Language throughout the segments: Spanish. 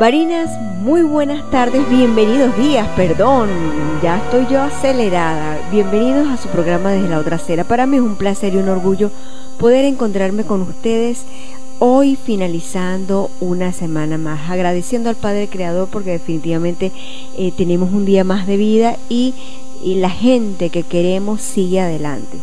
Barinas, muy buenas tardes, bienvenidos días, perdón, ya estoy yo acelerada. Bienvenidos a su programa desde la otra acera. Para mí es un placer y un orgullo poder encontrarme con ustedes hoy finalizando una semana más, agradeciendo al Padre Creador porque definitivamente eh, tenemos un día más de vida y la gente que queremos sigue adelante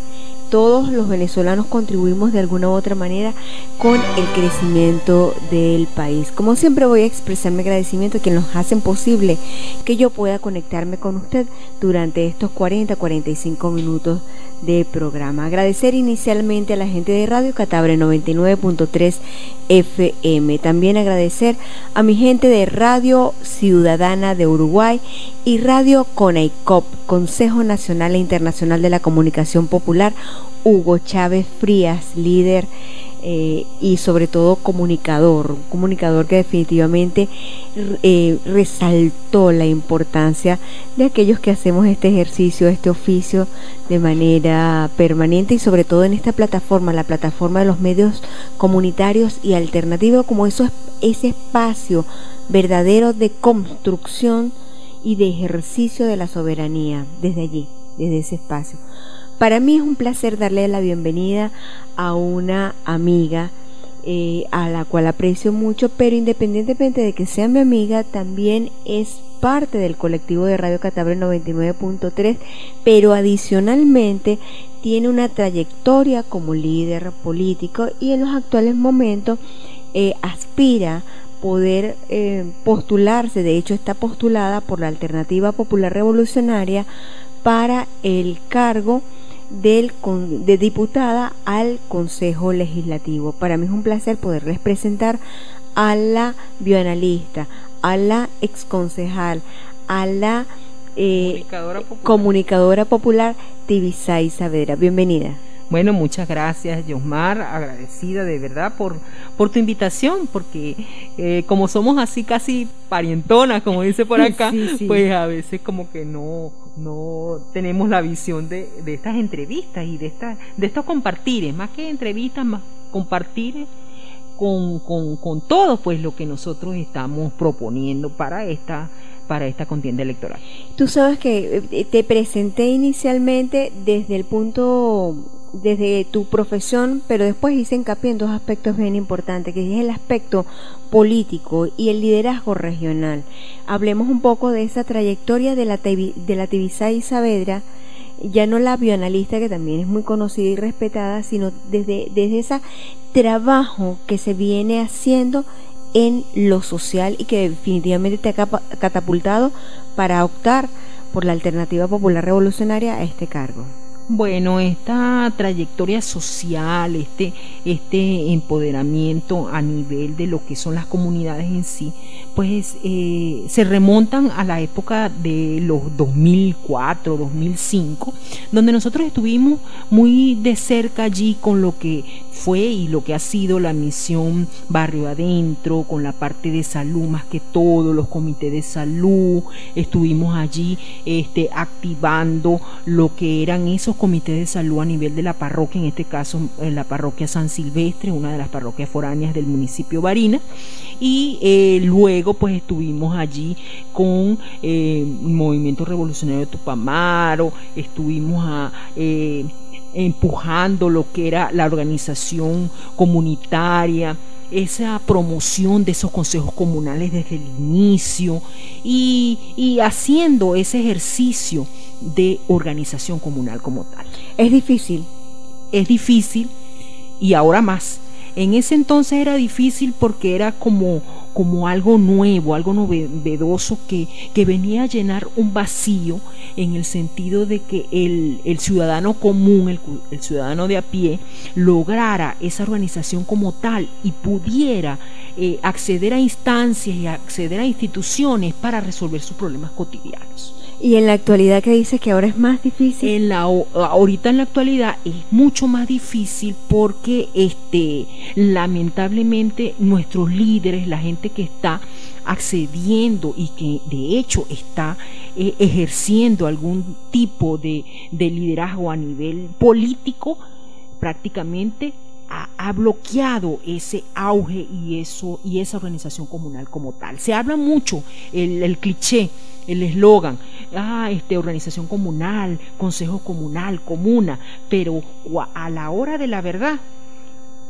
todos los venezolanos contribuimos de alguna u otra manera con el crecimiento del país. Como siempre voy a expresar mi agradecimiento a quienes nos hacen posible que yo pueda conectarme con usted durante estos 40, 45 minutos de programa. Agradecer inicialmente a la gente de Radio Catabre 99.3 FM. También agradecer a mi gente de Radio Ciudadana de Uruguay y Radio CONAICOP, Consejo Nacional e Internacional de la Comunicación Popular, Hugo Chávez Frías, líder eh, y sobre todo comunicador, un comunicador que definitivamente eh, resaltó la importancia de aquellos que hacemos este ejercicio, este oficio de manera permanente y sobre todo en esta plataforma, la plataforma de los medios comunitarios y alternativos como eso, ese espacio verdadero de construcción y de ejercicio de la soberanía desde allí, desde ese espacio. Para mí es un placer darle la bienvenida a una amiga eh, a la cual aprecio mucho, pero independientemente de que sea mi amiga, también es parte del colectivo de Radio Catabre 99.3, pero adicionalmente tiene una trayectoria como líder político y en los actuales momentos eh, aspira poder eh, postularse, de hecho está postulada por la Alternativa Popular Revolucionaria para el cargo del, de diputada al Consejo Legislativo. Para mí es un placer poderles presentar a la bioanalista, a la exconcejal, a la eh, comunicadora popular, comunicadora popular Tibisay Saavedra. Bienvenida. Bueno, muchas gracias, Yosmar, agradecida de verdad por, por tu invitación, porque eh, como somos así casi parientonas, como dice por acá, pues a veces como que no, no tenemos la visión de, de estas entrevistas y de, esta, de estos compartires, más que entrevistas, más compartir con, con, con todo pues lo que nosotros estamos proponiendo para esta para esta contienda electoral. Tú sabes que eh, te presenté inicialmente desde el punto desde tu profesión, pero después hice hincapié en dos aspectos bien importantes, que es el aspecto político y el liderazgo regional. Hablemos un poco de esa trayectoria de la, de la Tibisay Saavedra, ya no la bioanalista, que también es muy conocida y respetada, sino desde, desde ese trabajo que se viene haciendo en lo social y que definitivamente te ha catapultado para optar por la alternativa popular revolucionaria a este cargo. Bueno, esta trayectoria social, este, este empoderamiento a nivel de lo que son las comunidades en sí, pues eh, se remontan a la época de los 2004, 2005, donde nosotros estuvimos muy de cerca allí con lo que fue y lo que ha sido la misión barrio adentro, con la parte de salud más que todo, los comités de salud, estuvimos allí este, activando lo que eran esos comités de salud a nivel de la parroquia, en este caso en la parroquia San Silvestre, una de las parroquias foráneas del municipio Barina, y eh, luego pues estuvimos allí con eh, Movimiento Revolucionario de Tupamaro, estuvimos a... Eh, empujando lo que era la organización comunitaria, esa promoción de esos consejos comunales desde el inicio y, y, haciendo ese ejercicio de organización comunal como tal. Es difícil. Es difícil y ahora más. En ese entonces era difícil porque era como como algo nuevo, algo novedoso que, que venía a llenar un vacío en el sentido de que el, ciudadano común, el, el, ciudadano de a pie, lograra esa organización como tal y pudiera eh, acceder a instancias y acceder a instituciones para resolver sus problemas cotidianos. Y en la actualidad que dice que ahora es más difícil. En la ahorita en la actualidad es mucho más difícil porque este lamentablemente nuestros líderes, la gente que está accediendo y que de hecho está eh, ejerciendo algún tipo de, de liderazgo a nivel político, prácticamente ha, bloqueado ese auge y, eso, y esa organización comunal como tal. Se habla mucho el, cliché, el eslogan, ah, este, organización comunal, consejo comunal, comuna, pero a la hora de la verdad,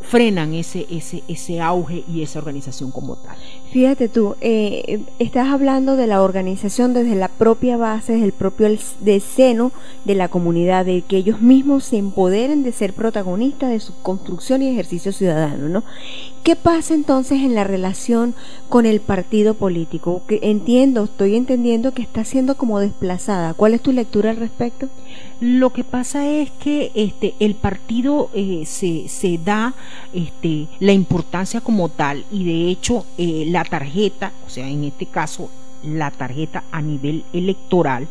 frenan ese, ese, ese auge y esa organización como tal. Fíjate tú, eh, estás hablando de la organización desde la propia base, desde el propio de seno de la comunidad, de que ellos mismos se empoderen de ser protagonistas de su construcción y ejercicio ciudadano, ¿no? ¿Qué pasa entonces en la relación con el partido político? Que entiendo, estoy entendiendo que está siendo como desplazada. ¿Cuál es tu lectura al respecto? Lo que pasa es que este, el partido eh, se, se, da este, la importancia como tal y de hecho eh, la tarjeta, o sea, en este caso la tarjeta a nivel electoral,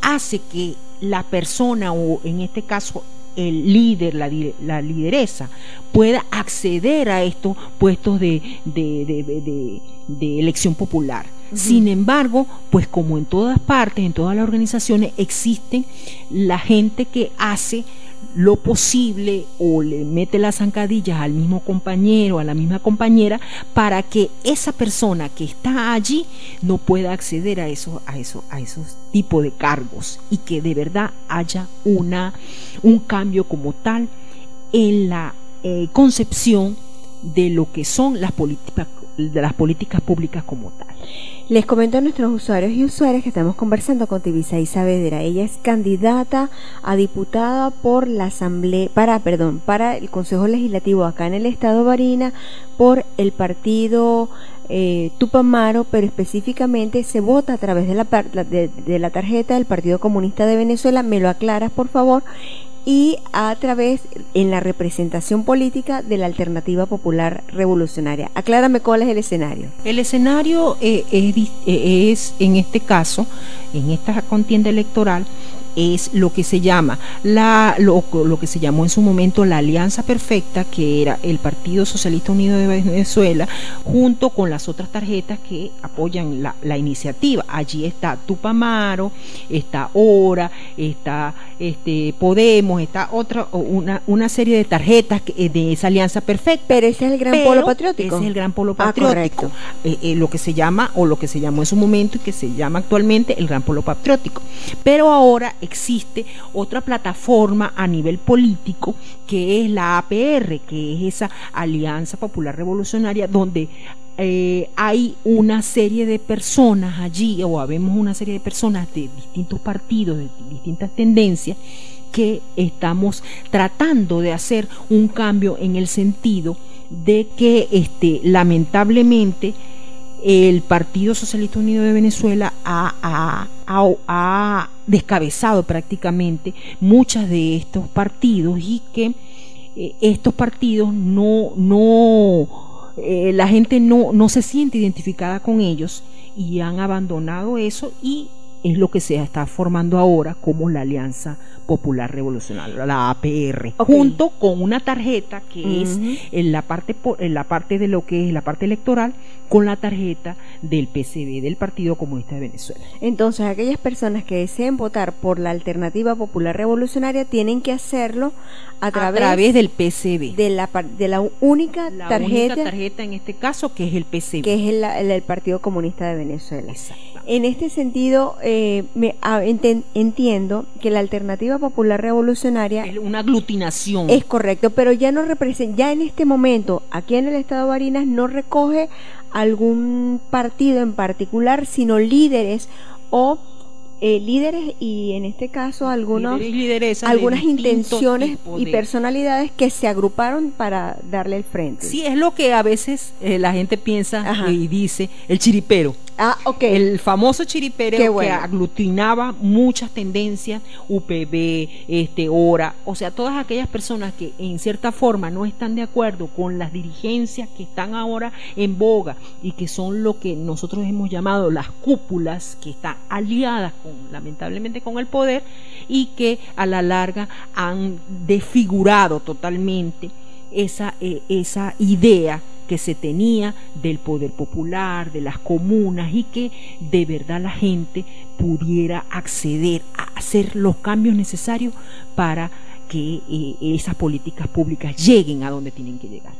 hace que la persona o en este caso el líder, la, la lideresa, pueda acceder a estos puestos de, de, elección popular. Sin embargo, pues como en todas partes, en todas las organizaciones, existen la gente que hace lo posible o le mete las zancadillas al mismo compañero, a la misma compañera, para que esa persona que está allí no pueda acceder a esos, a a esos tipos de cargos y que de verdad haya una, un cambio como tal en la eh, concepción de lo que son las políticas, de las políticas públicas como tal. Les comento a nuestros usuarios y usuarias que estamos conversando con Tibisa Saavedra. Ella es candidata a diputada por la Asamblea, para, perdón, para el Consejo Legislativo acá en el Estado Barina por el partido eh, Tupamaro, pero específicamente se vota a través de la, de, de la tarjeta del Partido Comunista de Venezuela. ¿Me lo aclaras, por favor? Y a través en la representación política de la alternativa popular revolucionaria. Aclárame cuál es el escenario. El escenario eh, es, eh, es, en este caso, en esta contienda electoral, es lo que se llama la, lo, lo, que se llamó en su momento la Alianza Perfecta, que era el Partido Socialista Unido de Venezuela, junto con las otras tarjetas que apoyan la, la iniciativa. Allí está Tupamaro, está Ora, está este Podemos, está otra una, una serie de tarjetas eh, de esa Alianza Perfecta. Pero ese es el gran polo patriótico. Ese es el gran polo ah, patriótico. Eh, eh, lo que se llama, o lo que se llamó en su momento y que se llama actualmente el gran polo patriótico. Pero ahora existe otra plataforma a nivel político que es la APR, que es esa Alianza Popular Revolucionaria, donde eh, hay una serie de personas allí, o habemos una serie de personas de distintos partidos, de distintas tendencias, que estamos tratando de hacer un cambio en el sentido de que este, lamentablemente el Partido Socialista Unido de Venezuela ha, descabezado prácticamente muchas de estos partidos y que eh, estos partidos no, no eh, la gente no, no se siente identificada con ellos y han abandonado eso y es lo que se está formando ahora como la Alianza Popular Revolucionaria, la APR, junto con una tarjeta que es en la parte en la parte de lo que es la parte electoral con la tarjeta del PCB del Partido Comunista de Venezuela. Entonces, aquellas personas que deseen votar por la Alternativa Popular Revolucionaria tienen que hacerlo a través, del PCB, de la de la única la tarjeta única tarjeta en este caso que es el PCB, que es el, el Partido Comunista de Venezuela. En este sentido, eh, me, entiendo que la alternativa popular revolucionaria es una aglutinación. Es correcto, pero ya no representa, ya en este momento, aquí en el estado de Barinas, no recoge algún partido en particular, sino líderes o eh, líderes y en este caso algunos, algunas intenciones y personalidades que se agruparon para darle el frente. Sí, es lo que a veces eh, la gente piensa y dice, el chiripero. Ah, ok. El famoso chiripero que aglutinaba muchas tendencias, UPB, este, ORA, o sea, todas aquellas personas que en cierta forma no están de acuerdo con las dirigencias que están ahora en boga y que son lo que nosotros hemos llamado las cúpulas, que están aliadas con, lamentablemente con el poder y que a la larga han desfigurado totalmente esa, eh, esa idea que se tenía del poder popular, de las comunas y que de verdad la gente pudiera acceder a hacer los cambios necesarios para que eh, esas políticas públicas lleguen a donde tienen que llegar.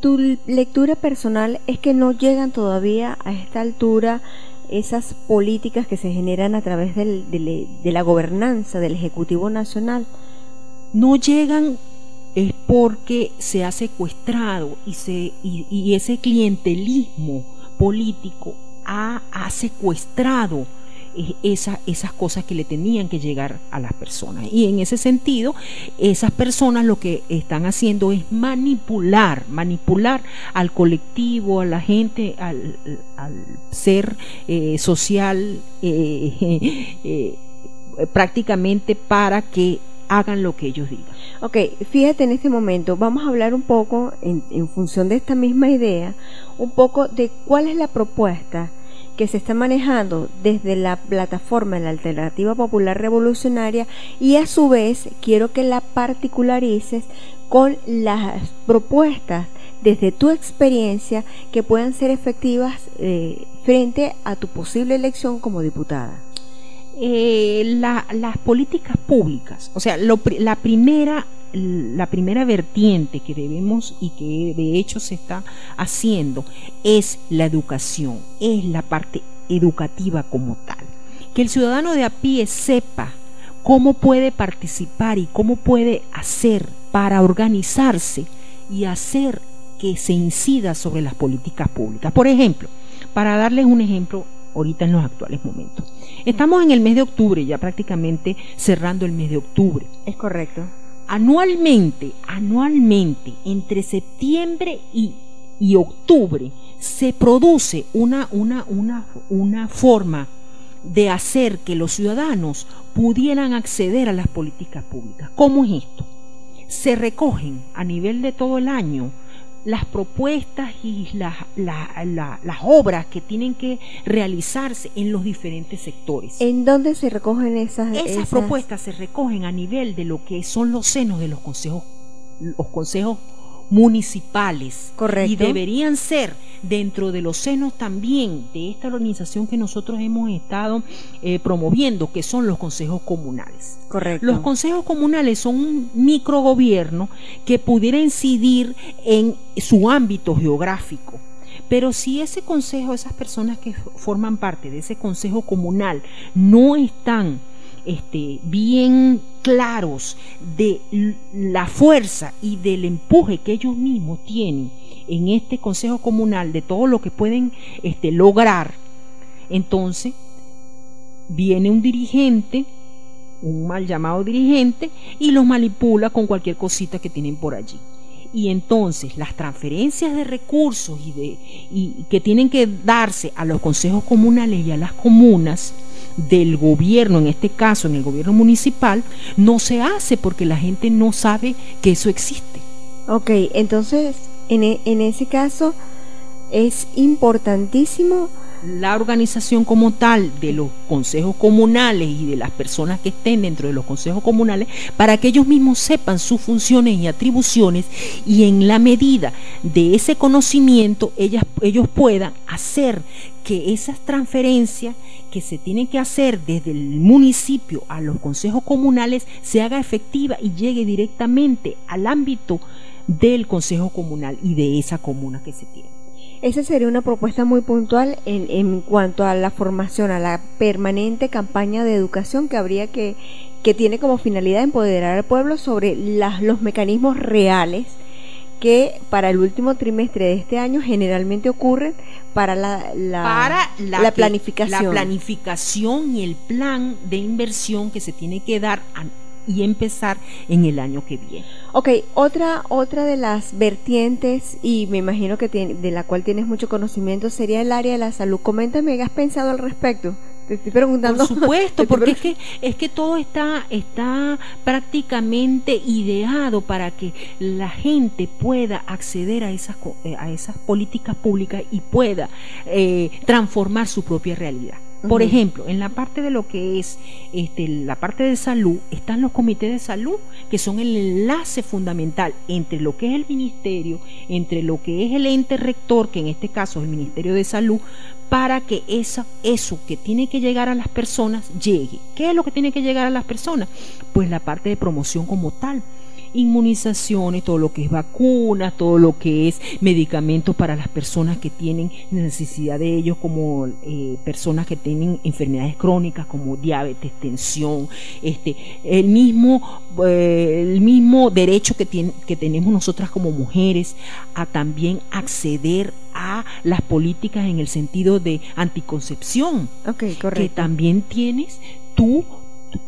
Tu lectura personal es que no llegan todavía a esta altura esas políticas que se generan a través de la gobernanza del Ejecutivo Nacional. No llegan es porque se ha secuestrado y, se, y, ese clientelismo político ha secuestrado esas cosas que le tenían que llegar a las personas. Y en ese sentido, esas personas lo que están haciendo es manipular, manipular al colectivo, a la gente, al, ser eh, social, eh, eh, prácticamente para que hagan lo que ellos digan. Ok, fíjate en este momento, vamos a hablar un poco, en, en función de esta misma idea, un poco de cuál es la propuesta que se está manejando desde la plataforma de la Alternativa Popular Revolucionaria y a su vez quiero que la particularices con las propuestas desde tu experiencia que puedan ser efectivas eh, frente a tu posible elección como diputada. Eh, las políticas públicas, o sea, la primera la primera vertiente que debemos y que de hecho se está haciendo es la educación, es la parte educativa como tal. Que el ciudadano de a pie sepa cómo puede participar y cómo puede hacer para organizarse y hacer que se incida sobre las políticas públicas. Por ejemplo, para darles un ejemplo ahorita en los actuales momentos. Estamos en el mes de octubre, ya prácticamente cerrando el mes de octubre. Es correcto anualmente, anualmente, entre septiembre y, octubre, se produce una, una, una, una forma de hacer que los ciudadanos pudieran acceder a las políticas públicas. ¿Cómo es esto? Se recogen a nivel de todo el año las propuestas y las, las obras que tienen que realizarse en los diferentes sectores. ¿En dónde se recogen esas, esas, propuestas? Se recogen a nivel de lo que son los senos de los consejos, los consejos municipales. Correcto. Y deberían ser dentro de los senos también de esta organización que nosotros hemos estado eh, promoviendo, que son los consejos comunales. Correcto. Los consejos comunales son un microgobierno que pudiera incidir en su ámbito geográfico. Pero si ese consejo, esas personas que forman parte de ese consejo comunal no están este, bien claros de la fuerza y del empuje que ellos mismos tienen en este Consejo Comunal, de todo lo que pueden este, lograr, entonces viene un dirigente, un mal llamado dirigente, y los manipula con cualquier cosita que tienen por allí. Y entonces las transferencias de recursos y, de, que tienen que darse a los consejos comunales y a las comunas, del gobierno, en este caso en el gobierno municipal, no se hace porque la gente no sabe que eso existe. Ok, entonces en, e, en ese caso es importantísimo la organización como tal de los consejos comunales y de las personas que estén dentro de los consejos comunales para que ellos mismos sepan sus funciones y atribuciones y en la medida de ese conocimiento ellas, ellos puedan hacer que esas transferencias que se tienen que hacer desde el municipio a los consejos comunales se haga efectiva y llegue directamente al ámbito del consejo comunal y de esa comuna que se tiene. Esa sería una propuesta muy puntual en, en, cuanto a la formación, a la permanente campaña de educación que habría que, que tiene como finalidad empoderar al pueblo sobre las, los mecanismos reales que para el último trimestre de este año generalmente ocurren para la, la, la, planificación. La planificación y el plan de inversión que se tiene que dar y empezar en el año que viene. Ok, otra, otra de las vertientes, y me imagino que de la cual tienes mucho conocimiento, sería el área de la salud. Coméntame, ¿qué has pensado al respecto? Te estoy preguntando. Por supuesto, porque es que, es que todo está, está prácticamente ideado para que la gente pueda acceder a esas, eh, a esas políticas públicas y pueda eh, transformar su propia realidad. Por ejemplo, en la parte de lo que es este, la parte de salud, están los comités de salud, que son el enlace fundamental entre lo que es el ministerio, entre lo que es el ente rector, que en este caso es el Ministerio de Salud, para que esa, eso que tiene que llegar a las personas llegue. ¿Qué es lo que tiene que llegar a las personas? Pues la parte de promoción como tal inmunizaciones, todo lo que es vacunas, todo lo que es medicamentos para las personas que tienen necesidad de ellos, como eh, personas que tienen enfermedades crónicas como diabetes, tensión, este, el mismo, eh, el mismo derecho que, tiene, que tenemos nosotras como mujeres a también acceder a las políticas en el sentido de anticoncepción, que también tienes tú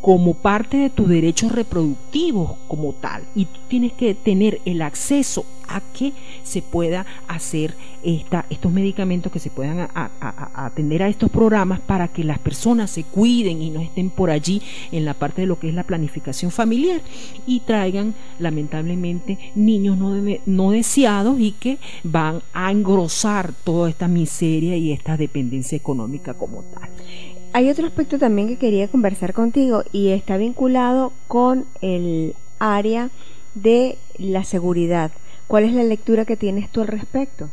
como parte de tus derechos reproductivos como tal y tú tienes que tener el acceso a que se pueda hacer esta, estos medicamentos que se puedan atender a estos programas para que las personas se cuiden y no estén por allí en la parte de lo que es la planificación familiar y traigan lamentablemente niños no, no deseados y que van a engrosar toda esta miseria y esta dependencia económica como tal. Hay otro aspecto también que quería conversar contigo y está vinculado con el área de la seguridad. ¿Cuál es la lectura que tienes tú al respecto?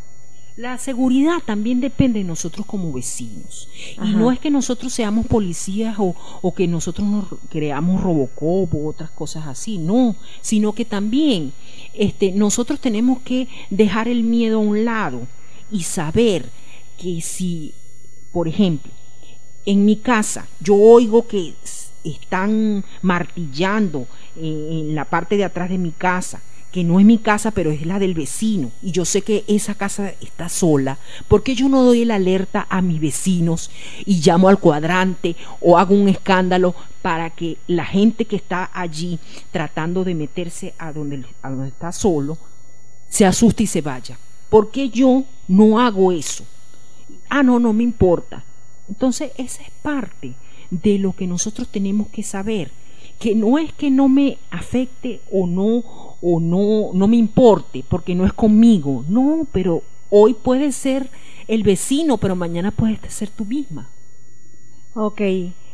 La seguridad también depende de nosotros como vecinos. Y no es que nosotros seamos policías o, o, que nosotros nos creamos Robocop o otras cosas así, no, sino que también este, nosotros tenemos que dejar el miedo a un lado y saber que si, por ejemplo, en mi casa yo oigo que están martillando en la parte de atrás de mi casa, que no es mi casa, pero es la del vecino, y yo sé que esa casa está sola, ¿por qué yo no doy la alerta a mis vecinos y llamo al cuadrante o hago un escándalo para que la gente que está allí tratando de meterse a donde, a donde está solo se asuste y se vaya? ¿Por qué yo no hago eso? Ah, no, no me importa entonces, esa es parte de lo que nosotros tenemos que saber, que no es que no me afecte o no o no no me importe porque no es conmigo, no, pero hoy puede ser el vecino, pero mañana puede ser tú misma. Ok,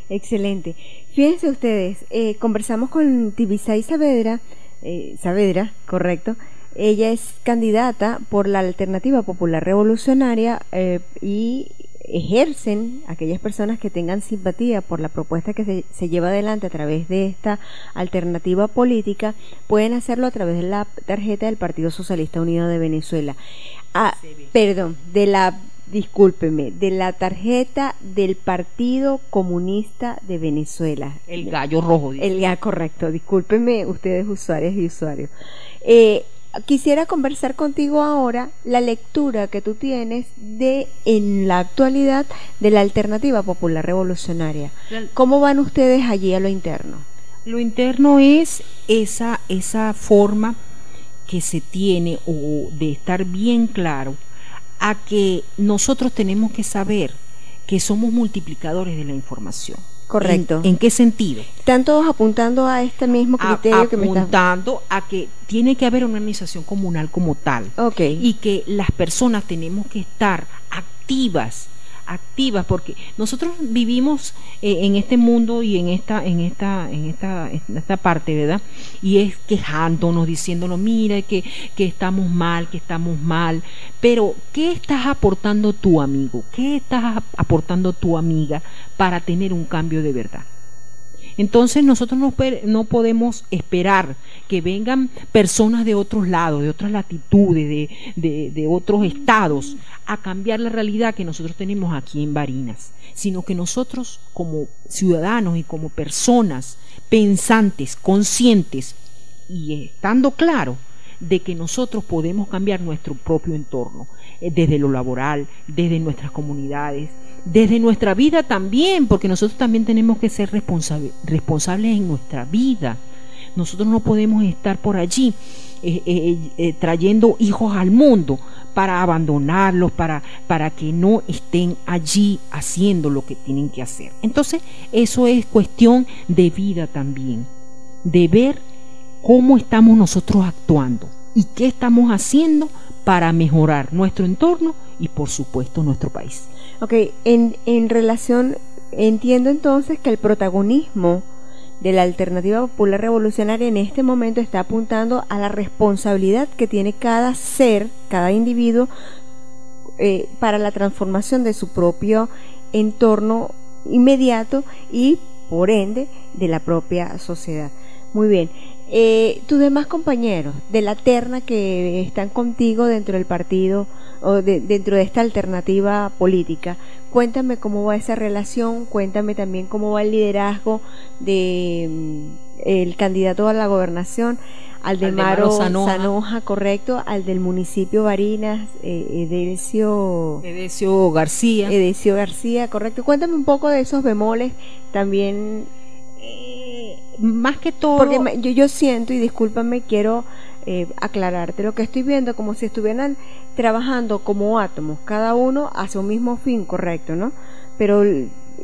excelente. Fíjense ustedes, eh, conversamos con Tibisay Saavedra, eh, Saavedra, correcto. Ella es candidata por la Alternativa Popular Revolucionaria eh, y ejercen aquellas personas que tengan simpatía por la propuesta que se, lleva adelante a través de esta alternativa política, pueden hacerlo a través de la tarjeta del Partido Socialista Unido de Venezuela. Ah, perdón, de la discúlpeme, de la tarjeta del Partido Comunista de Venezuela. El gallo rojo. El, ya, correcto, discúlpeme ustedes usuarios y usuarios. Eh, quisiera conversar contigo ahora la lectura que tú tienes de en la actualidad de la alternativa popular revolucionaria. ¿Cómo van ustedes allí a lo interno? Lo interno es esa esa forma que se tiene o de estar bien claro a que nosotros tenemos que saber que somos multiplicadores de la información. Correcto. ¿En, qué sentido? Están todos apuntando a este mismo criterio que me Apuntando a que tiene que haber una organización comunal como tal. Ok. Y que las personas tenemos que estar activas activas porque nosotros vivimos eh, en este mundo y en esta en esta en esta en esta parte verdad y es quejándonos diciéndonos mira que, que estamos mal que estamos mal pero qué estás aportando tu amigo qué estás aportando tu amiga para tener un cambio de verdad entonces nosotros no, podemos esperar que vengan personas de otros lados, de otras latitudes, de, otros estados, a cambiar la realidad que nosotros tenemos aquí en Barinas, sino que nosotros como ciudadanos y como personas pensantes, conscientes y estando claro de que nosotros podemos cambiar nuestro propio entorno, eh, desde lo laboral, desde nuestras comunidades, desde nuestra vida también, porque nosotros también tenemos que ser responsables en nuestra vida. Nosotros no podemos estar por allí eh, eh, trayendo hijos al mundo para abandonarlos, para, para que no estén allí haciendo lo que tienen que hacer. Entonces, eso es cuestión de vida también, de ver cómo estamos nosotros actuando y qué estamos haciendo para mejorar nuestro entorno y por supuesto nuestro país. Ok, en, en relación, entiendo entonces que el protagonismo de la alternativa popular revolucionaria en este momento está apuntando a la responsabilidad que tiene cada ser, cada individuo, eh, para la transformación de su propio entorno inmediato y por ende de la propia sociedad. Muy bien. Eh, tus demás compañeros de la terna que están contigo dentro del partido o dentro de esta alternativa política, cuéntame cómo va esa relación, cuéntame también cómo va el liderazgo de mm, el candidato a la gobernación, al de Maro Sanoja. correcto, al del municipio Barinas, eh, Edecio, Edecio García. Edecio García, correcto. Cuéntame un poco de esos bemoles también eh, más que todo. Porque yo, yo siento, y discúlpame, quiero eh, aclararte, lo que estoy viendo como si estuvieran trabajando como átomos, cada uno hacia un mismo fin, correcto, ¿no? Pero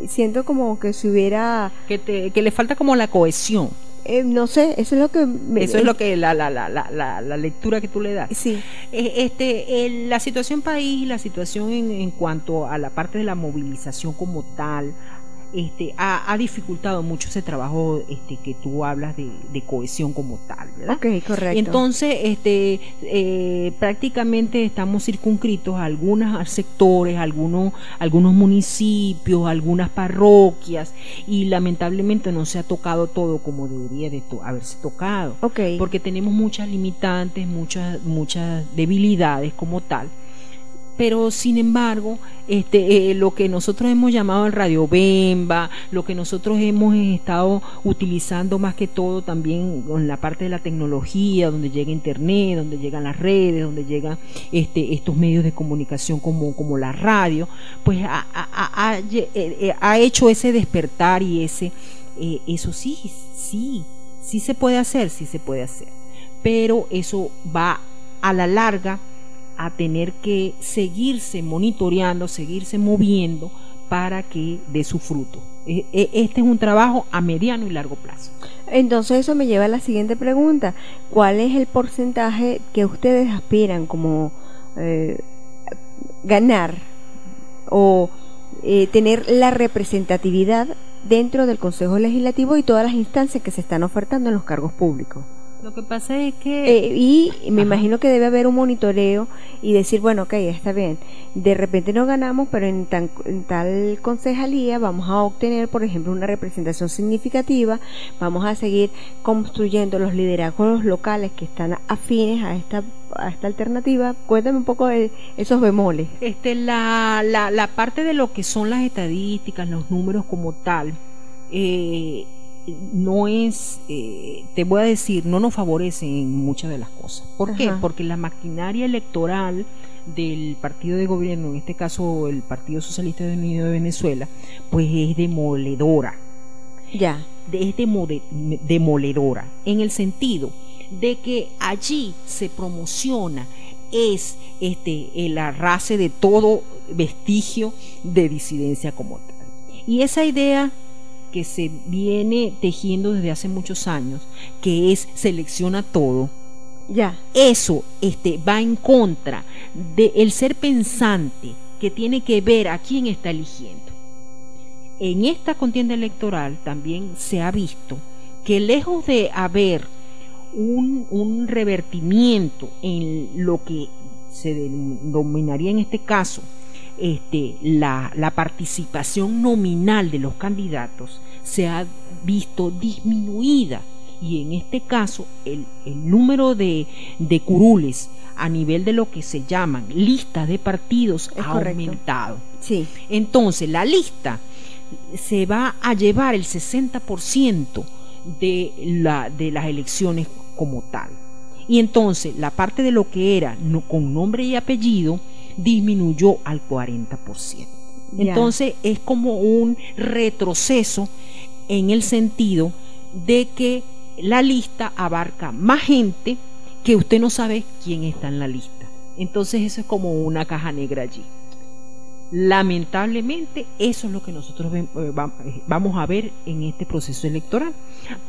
siento como que si hubiera... Que, te, que le falta como la cohesión. Eh, no sé, eso es lo que... eso es lo que la, la, la, la, la lectura que tú le das. Sí. este, la situación país, la situación en, en cuanto a la parte de la movilización como tal, este, ha, dificultado mucho ese trabajo este, que tú hablas de, cohesión como tal, ¿verdad? Ok, correcto. Entonces, este, eh, prácticamente estamos circunscritos a algunos sectores, algunos, algunos municipios, algunas parroquias, y lamentablemente no se ha tocado todo como debería de haberse tocado. Ok. Porque tenemos muchas limitantes, muchas, muchas debilidades como tal pero sin embargo, este, eh, lo que nosotros hemos llamado el radio bemba, lo que nosotros hemos estado utilizando más que todo también en la parte de la tecnología, donde llega internet, donde llegan las redes, donde llegan este, estos medios de comunicación como, como la radio, pues ha, ha, eh, eh, ha hecho ese despertar y ese, eso sí, sí, sí se puede hacer, sí se puede hacer, pero eso va a la larga a tener que seguirse monitoreando, seguirse moviendo para que dé su fruto. E, e, este es un trabajo a mediano y largo plazo. Entonces eso me lleva a la siguiente pregunta. ¿Cuál es el porcentaje que ustedes aspiran como eh, ganar o eh, tener la representatividad dentro del Consejo Legislativo y todas las instancias que se están ofertando en los cargos públicos? Lo que pasa es que... Eh, y me imagino que debe haber un monitoreo y decir, bueno, ok, está bien, de repente no ganamos, pero en, tal concejalía vamos a obtener, por ejemplo, una representación significativa, vamos a seguir construyendo los liderazgos locales que están afines a esta, a esta alternativa. Cuéntame un poco de esos bemoles. Este, la, la, la parte de lo que son las estadísticas, los números como tal, eh, no es, eh, te voy a decir, no nos favorece en muchas de las cosas. ¿Por qué? Porque la maquinaria electoral del partido de gobierno, en este caso el Partido Socialista de Unido de Venezuela, pues es demoledora. Ya. Es demoledora, en el sentido de que allí se promociona es este el arrase de todo vestigio de disidencia como tal. Y esa idea que se viene tejiendo desde hace muchos años, que es selecciona todo, ya. Eso este, va en contra del ser pensante que tiene que ver a quién está eligiendo. En esta contienda electoral también se ha visto que lejos de haber un, un revertimiento en lo que se denominaría en este caso este, la, participación nominal de los candidatos se ha visto disminuida y en este caso el, número de, curules a nivel de lo que se llaman listas de partidos ha aumentado. Sí. Entonces la lista se va a llevar el 60% de, la, de las elecciones como tal. Y entonces la parte de lo que era con nombre y apellido disminuyó al 40%. Entonces es como un retroceso en el sentido de que la lista abarca más gente que usted no sabe quién está en la lista. Entonces eso es como una caja negra allí. Lamentablemente eso es lo que nosotros eh, eh, vamos a ver en este proceso electoral.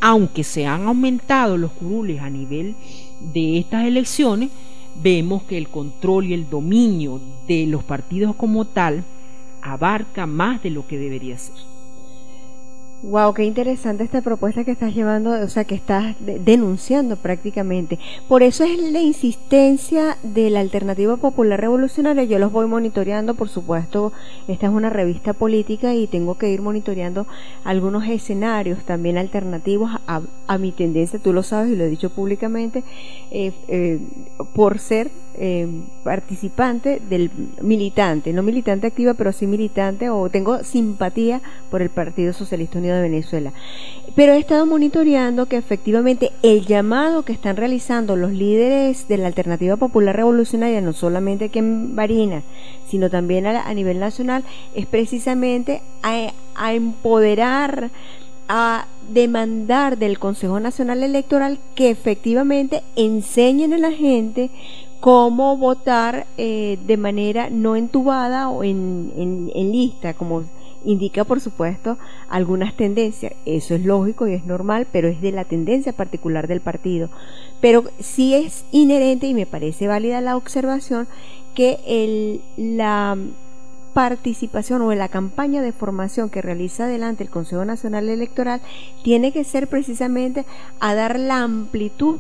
Aunque se han aumentado los curules a nivel de estas elecciones, vemos que el control y el dominio de los partidos como tal abarca más de lo que debería ser. Wow, qué interesante esta propuesta que estás llevando, o sea, que estás denunciando prácticamente. Por eso es la insistencia de la Alternativa Popular Revolucionaria. Yo los voy monitoreando, por supuesto. Esta es una revista política y tengo que ir monitoreando algunos escenarios también alternativos a, mi tendencia. Tú lo sabes y lo he dicho públicamente, eh, eh, por ser eh, participante del militante, no militante activa, pero sí militante, o tengo simpatía por el Partido Socialista Unido de Venezuela. Pero he estado monitoreando que efectivamente el llamado que están realizando los líderes de la Alternativa Popular Revolucionaria, no solamente aquí en Barinas, sino también a, nivel nacional, es precisamente a, a empoderar a demandar del Consejo Nacional Electoral que efectivamente enseñen a la gente cómo votar eh, de manera no entubada o en, en, lista, como indica por supuesto algunas tendencias. Eso es lógico y es normal, pero es de la tendencia particular del partido. Pero sí es inherente y me parece válida la observación que el, la participación o la campaña de formación que realiza adelante el Consejo Nacional Electoral tiene que ser precisamente a dar la amplitud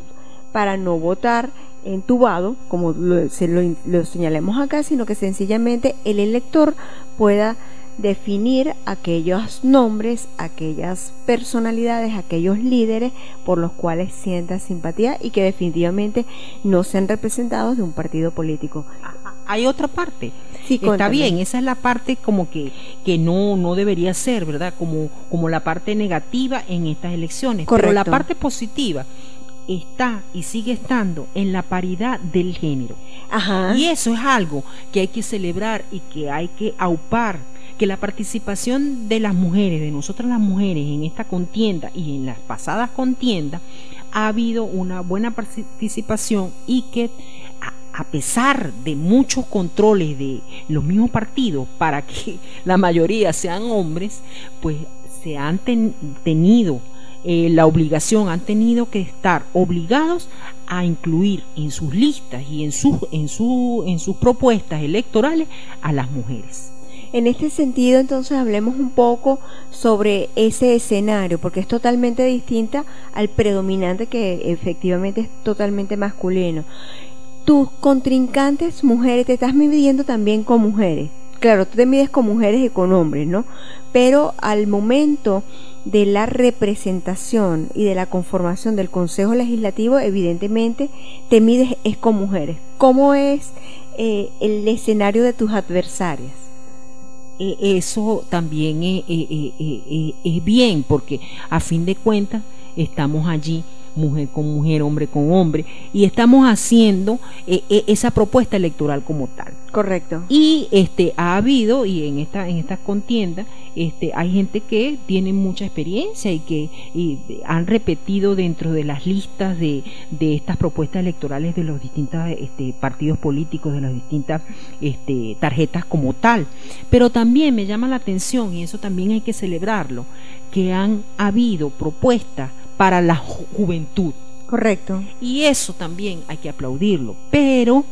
para no votar entubado, como lo, se lo, señalemos acá, sino que sencillamente el elector pueda definir aquellos nombres, aquellas personalidades, aquellos líderes por los cuales sienta simpatía y que definitivamente no sean representados de un partido político. Hay otra parte. Sí, Está bien, esa es la parte como que, que no, no debería ser, ¿verdad? Como, como la parte negativa en estas elecciones. Pero la parte positiva está y sigue estando en la paridad del género. Y eso es algo que hay que celebrar y que hay que aupar, que la participación de las mujeres, de nosotras las mujeres en esta contienda y en las pasadas contiendas, ha habido una buena participación y que a pesar de muchos controles de los mismos partidos para que la mayoría sean hombres, pues se han tenido eh, la obligación, han tenido que estar obligados a incluir en sus listas y en, sus, en, su, en sus propuestas electorales a las mujeres. En este sentido, entonces, hablemos un poco sobre ese escenario, porque es totalmente distinta al predominante que efectivamente es totalmente masculino. Tus contrincantes mujeres, te estás midiendo también con mujeres. Claro, tú te mides con mujeres y con hombres, ¿no? Pero al momento de la representación y de la conformación del Consejo Legislativo, evidentemente te mides es con mujeres. ¿Cómo es eh, el escenario de tus adversarias? E, eso también eh, eh, es bien, porque a fin de cuentas estamos allí mujer con mujer, hombre con hombre, y estamos haciendo eh, eh, esa propuesta electoral como tal. Correcto. Y este ha habido, y en esta, en estas contiendas, este, hay gente que tiene mucha experiencia y que han repetido dentro de las listas de, de estas propuestas electorales de los distintos este, partidos políticos, de las distintas este, tarjetas como tal. Pero también me llama la atención, y eso también hay que celebrarlo, que han habido propuestas para la juventud. Correcto. Y eso también hay que aplaudirlo. Pero,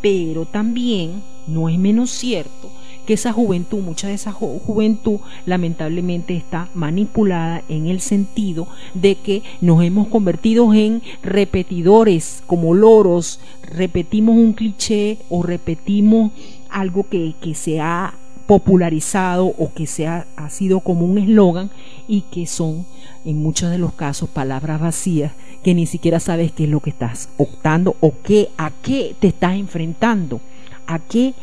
pero también no es menos cierto que esa juventud, mucha de esa juventud lamentablemente está manipulada en el sentido de que nos hemos convertido en repetidores como loros, repetimos un cliché o repetimos algo que, que se ha popularizado o que se ha, ha sido como un eslogan y que son en muchos de los casos palabras vacías que ni siquiera sabes qué es lo que estás optando o qué, a qué te estás enfrentando, a qué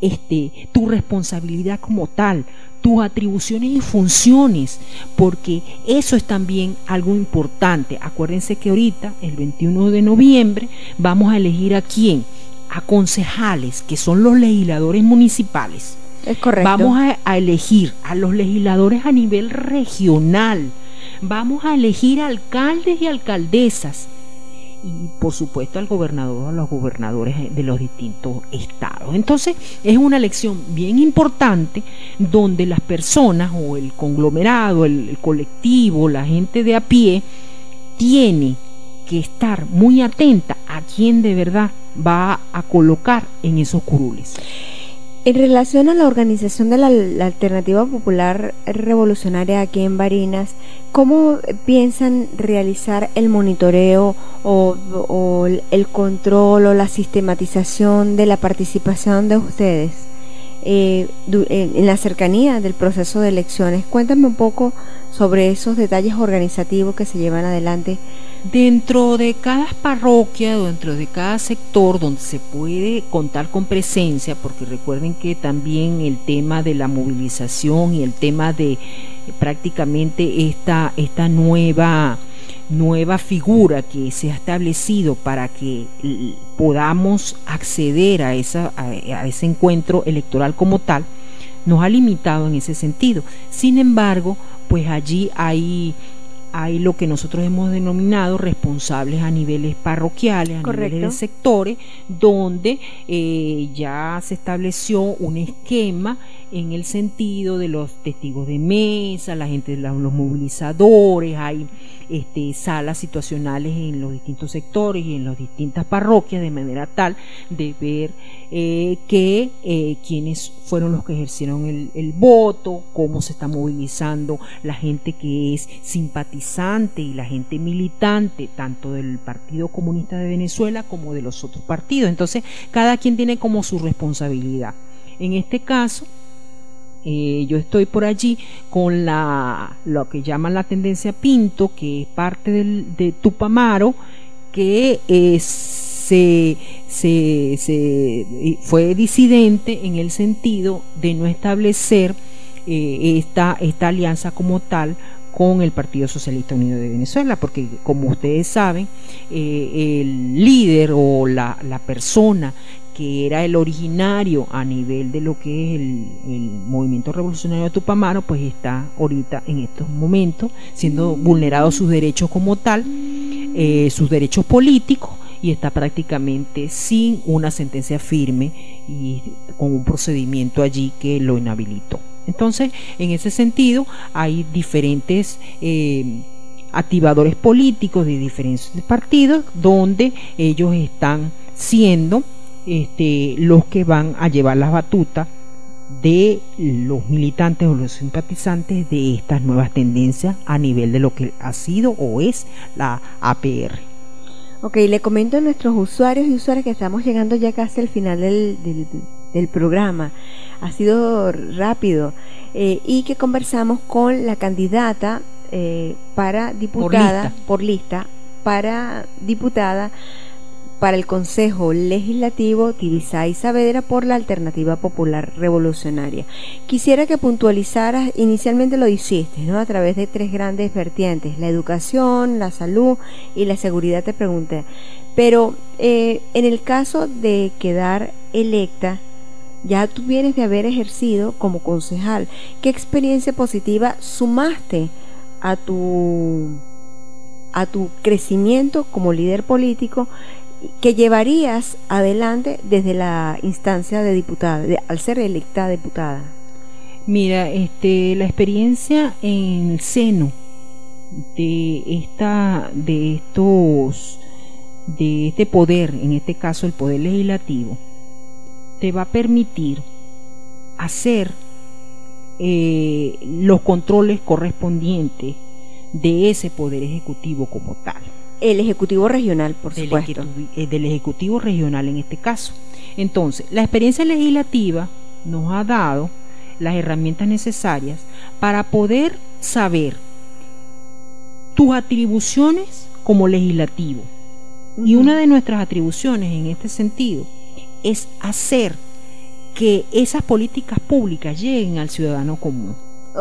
este, tu responsabilidad como tal, tus atribuciones y funciones, porque eso es también algo importante. Acuérdense que ahorita, el 21 de noviembre, vamos a elegir a quién, a concejales, que son los legisladores municipales. Es correcto. Vamos a, a elegir a los legisladores a nivel regional Vamos a elegir alcaldes y alcaldesas y por supuesto al gobernador o a los gobernadores de los distintos estados. Entonces es una elección bien importante donde las personas o el conglomerado, el, colectivo, la gente de a pie tiene que estar muy atenta a quién de verdad va a colocar en esos curules. En relación a la organización de la, Alternativa Popular Revolucionaria aquí en Barinas, ¿cómo piensan realizar el monitoreo o, el control o la sistematización de la participación de ustedes eh, en la cercanía del proceso de elecciones? Cuéntame un poco sobre esos detalles organizativos que se llevan adelante Dentro de cada parroquia, dentro de cada sector donde se puede contar con presencia, porque recuerden que también el tema de la movilización y el tema de eh, prácticamente esta, esta nueva, nueva figura que se ha establecido para que podamos acceder a, esa, a ese encuentro electoral como tal, nos ha limitado en ese sentido. Sin embargo, pues allí hay hay lo que nosotros hemos denominado responsables a niveles parroquiales, a niveles de sectores, donde eh, ya se estableció un esquema en el sentido de los testigos de mesa, la gente, los movilizadores, hay este, salas situacionales en los distintos sectores y en las distintas parroquias de manera tal de ver eh, que eh, quienes fueron los que ejercieron el, el, voto, cómo se está movilizando la gente que es simpatizante y la gente militante, tanto del Partido Comunista de Venezuela como de los otros partidos. Entonces, cada quien tiene como su responsabilidad. En este caso, eh, yo estoy por allí con la, lo que llaman la tendencia Pinto, que es parte del, de Tupamaro, que se, se, fue disidente en el sentido de no establecer eh, esta, esta alianza como tal con el Partido Socialista Unido de Venezuela, porque como ustedes saben, eh, el líder o la, la persona que era el originario a nivel de lo que es el, movimiento revolucionario de Tupamaro, pues está ahorita en estos momentos siendo vulnerados sus derechos como tal, eh, sus derechos políticos, y está prácticamente sin una sentencia firme y con un procedimiento allí que lo inhabilitó. Entonces, en ese sentido, hay diferentes... Eh, activadores políticos de diferentes partidos donde ellos están siendo este, los que van a llevar las batutas de los militantes o los simpatizantes de estas nuevas tendencias a nivel de lo que ha sido o es la APR. Ok, le comento a nuestros usuarios y usuarias que estamos llegando ya casi al final del, del, programa. Ha sido rápido eh, y que conversamos con la candidata eh, para diputada por lista para diputada para el Consejo Legislativo Tibisay Saavedra por la Alternativa Popular Revolucionaria. Quisiera que puntualizaras, inicialmente lo hiciste, ¿no? A través de tres grandes vertientes, la educación, la salud y la seguridad, te pregunté. Pero eh, en el caso de quedar electa, ya tú vienes de haber ejercido como concejal. ¿Qué experiencia positiva sumaste a tu a tu crecimiento como líder político que llevarías adelante desde la instancia de diputada, al ser electa diputada? Mira, este, la experiencia en el seno de esta, de estos, de este poder, en este caso el poder legislativo, te va a permitir hacer eh, los controles correspondientes de ese poder ejecutivo como tal. El Ejecutivo Regional, por supuesto. Eh, del Ejecutivo Regional en este caso. Entonces, la experiencia legislativa nos ha dado las herramientas necesarias para poder saber tus atribuciones como legislativo. Y una de nuestras atribuciones en este sentido es hacer que esas políticas públicas lleguen al ciudadano común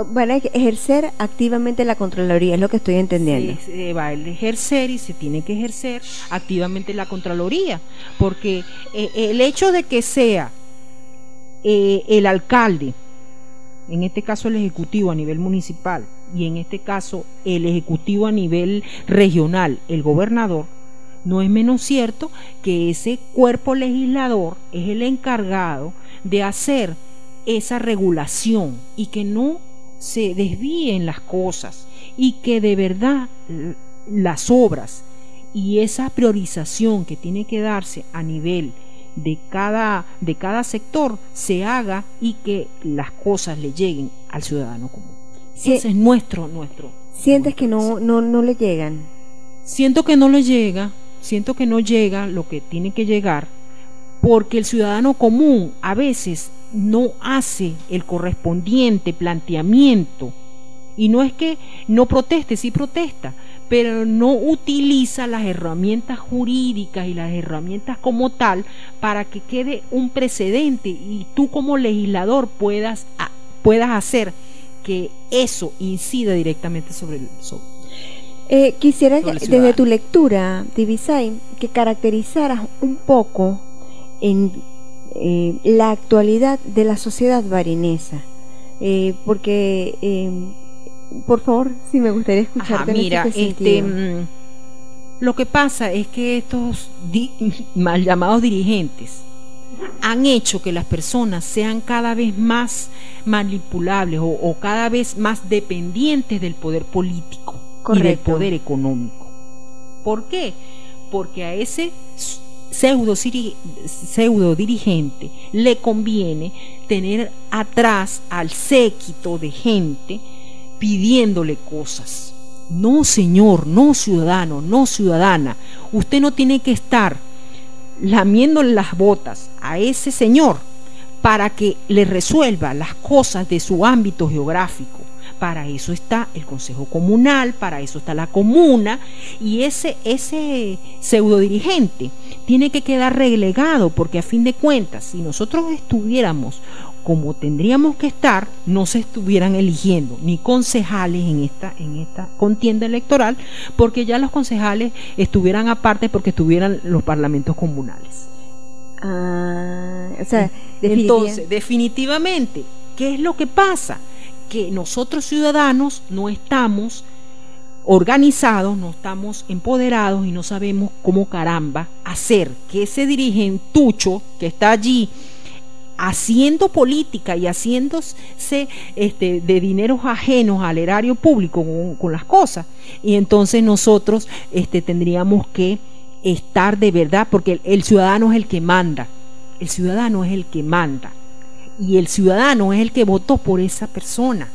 van a ejercer activamente la Contraloría, es lo que estoy entendiendo. Va a ejercer y se tiene que ejercer activamente la Contraloría, porque eh, el hecho de que sea eh, el alcalde, en este caso el Ejecutivo a nivel municipal y en este caso el Ejecutivo a nivel regional, el gobernador, no es menos cierto que ese cuerpo legislador es el encargado de hacer esa regulación y que no se desvíen las cosas y que de verdad las obras y esa priorización que tiene que darse a nivel de cada, de cada sector se haga y que las cosas le lleguen al ciudadano común. Ese es nuestro, nuestro. ¿Sientes que no, no, no le llegan? Siento que no le llega, siento que no llega lo que tiene que llegar, porque el ciudadano común a veces no hace el correspondiente planteamiento. Y no es que no proteste, sí protesta, pero no utiliza las herramientas jurídicas y las herramientas como tal para que quede un precedente y tú como legislador puedas, puedas hacer que eso incida directamente sobre el sobre, eh, quisiera desde tu lectura, Divisay, que caracterizaras un poco en eh, la actualidad de la sociedad barinesa, eh, porque por favor, si me gustaría escucharte. mira, este, este mm, lo que pasa es que estos mal llamados dirigentes han hecho que las personas sean cada vez más manipulables o, cada vez más dependientes del poder político y del poder económico. ¿Por qué? Porque a ese pseudo, pseudo dirigente le conviene tener atrás al séquito de gente pidiéndole cosas. No, señor, no ciudadano, no ciudadana. Usted no tiene que estar lamiéndole las botas a ese señor para que le resuelva las cosas de su ámbito geográfico. Para eso está el Consejo Comunal, para eso está la comuna y ese, ese pseudo dirigente tiene que quedar relegado porque a fin de cuentas, si nosotros estuviéramos como tendríamos que estar, no se estuvieran eligiendo ni concejales en esta, en esta contienda electoral, porque ya los concejales estuvieran aparte porque estuvieran los parlamentos comunales. Ah, Entonces, definitivamente, ¿qué es lo que pasa? Que nosotros ciudadanos no estamos organizados, no estamos empoderados y no sabemos cómo caramba hacer que ese dirigentucho que está allí haciendo política y haciéndose este, de dineros ajenos al erario público con, las cosas. Y entonces nosotros este, tendríamos que estar de verdad, porque el, ciudadano es el que manda, el ciudadano es el que manda, y el ciudadano es el que votó por esa persona.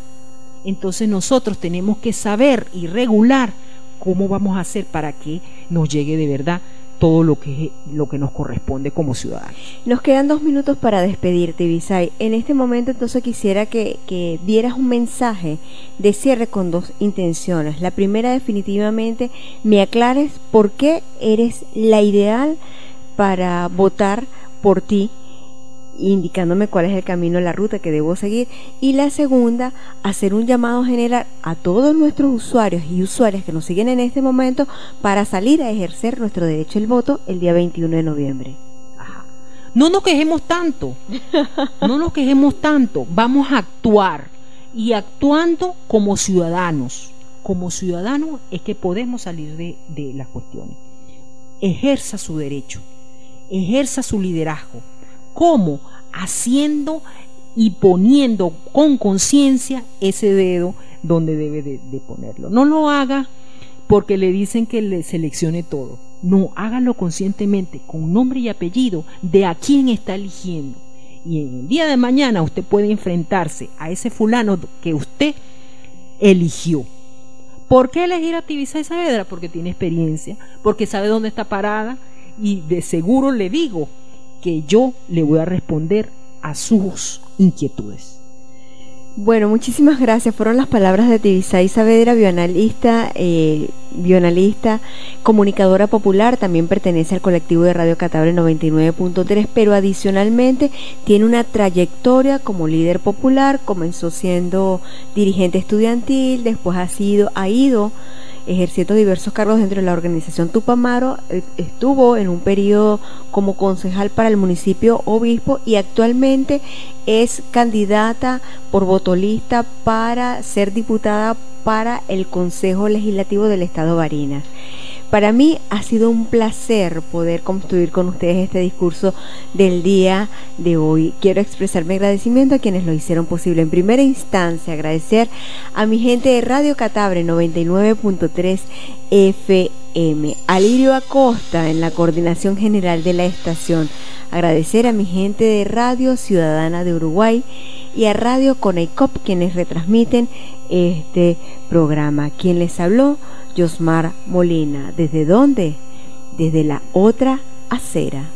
Entonces nosotros tenemos que saber y regular cómo vamos a hacer para que nos llegue de verdad todo lo que, lo que nos corresponde como ciudadanos. Nos quedan dos minutos para despedirte, Visay. En este momento entonces quisiera que, que dieras un mensaje de cierre con dos intenciones. La primera definitivamente me aclares por qué eres la ideal para votar por ti indicándome cuál es el camino, la ruta que debo seguir. Y la segunda, hacer un llamado general a todos nuestros usuarios y usuarias que nos siguen en este momento para salir a ejercer nuestro derecho al voto el día 21 de noviembre. No nos quejemos tanto, no nos quejemos tanto, vamos a actuar y actuando como ciudadanos. Como ciudadanos es que podemos salir de, de las cuestiones. Ejerza su derecho, ejerza su liderazgo, ¿Cómo? Haciendo y poniendo con conciencia ese dedo donde debe de, ponerlo. No lo haga porque le dicen que le seleccione todo. No, hágalo conscientemente, con nombre y apellido de a quién está eligiendo. Y en el día de mañana usted puede enfrentarse a ese fulano que usted eligió. ¿Por qué elegir a Tibisa Saavedra? Porque tiene experiencia, porque sabe dónde está parada y de seguro le digo que yo le voy a responder a sus inquietudes. Bueno, muchísimas gracias. Fueron las palabras de Tibisay Saavedra, bioanalista, eh, bioanalista, comunicadora popular, también pertenece al colectivo de Radio Catabre 99.3, pero adicionalmente tiene una trayectoria como líder popular, comenzó siendo dirigente estudiantil, después ha sido, ha ido ejerciendo diversos cargos dentro de la organización Tupamaro, eh, estuvo en un periodo como concejal para el municipio obispo y actualmente es candidata por votolista para ser diputada para el Consejo Legislativo del Estado Barinas. Para mí ha sido un placer poder construir con ustedes este discurso del día de hoy. Quiero expresar mi agradecimiento a quienes lo hicieron posible. En primera instancia, agradecer a mi gente de Radio Catabre 99.3 FM, a Lirio Acosta en la coordinación general de la estación. Agradecer a mi gente de Radio Ciudadana de Uruguay y a Radio Coneicop quienes retransmiten este programa. Quien les habló, Yosmar Molina. ¿Desde dónde? Desde la otra acera.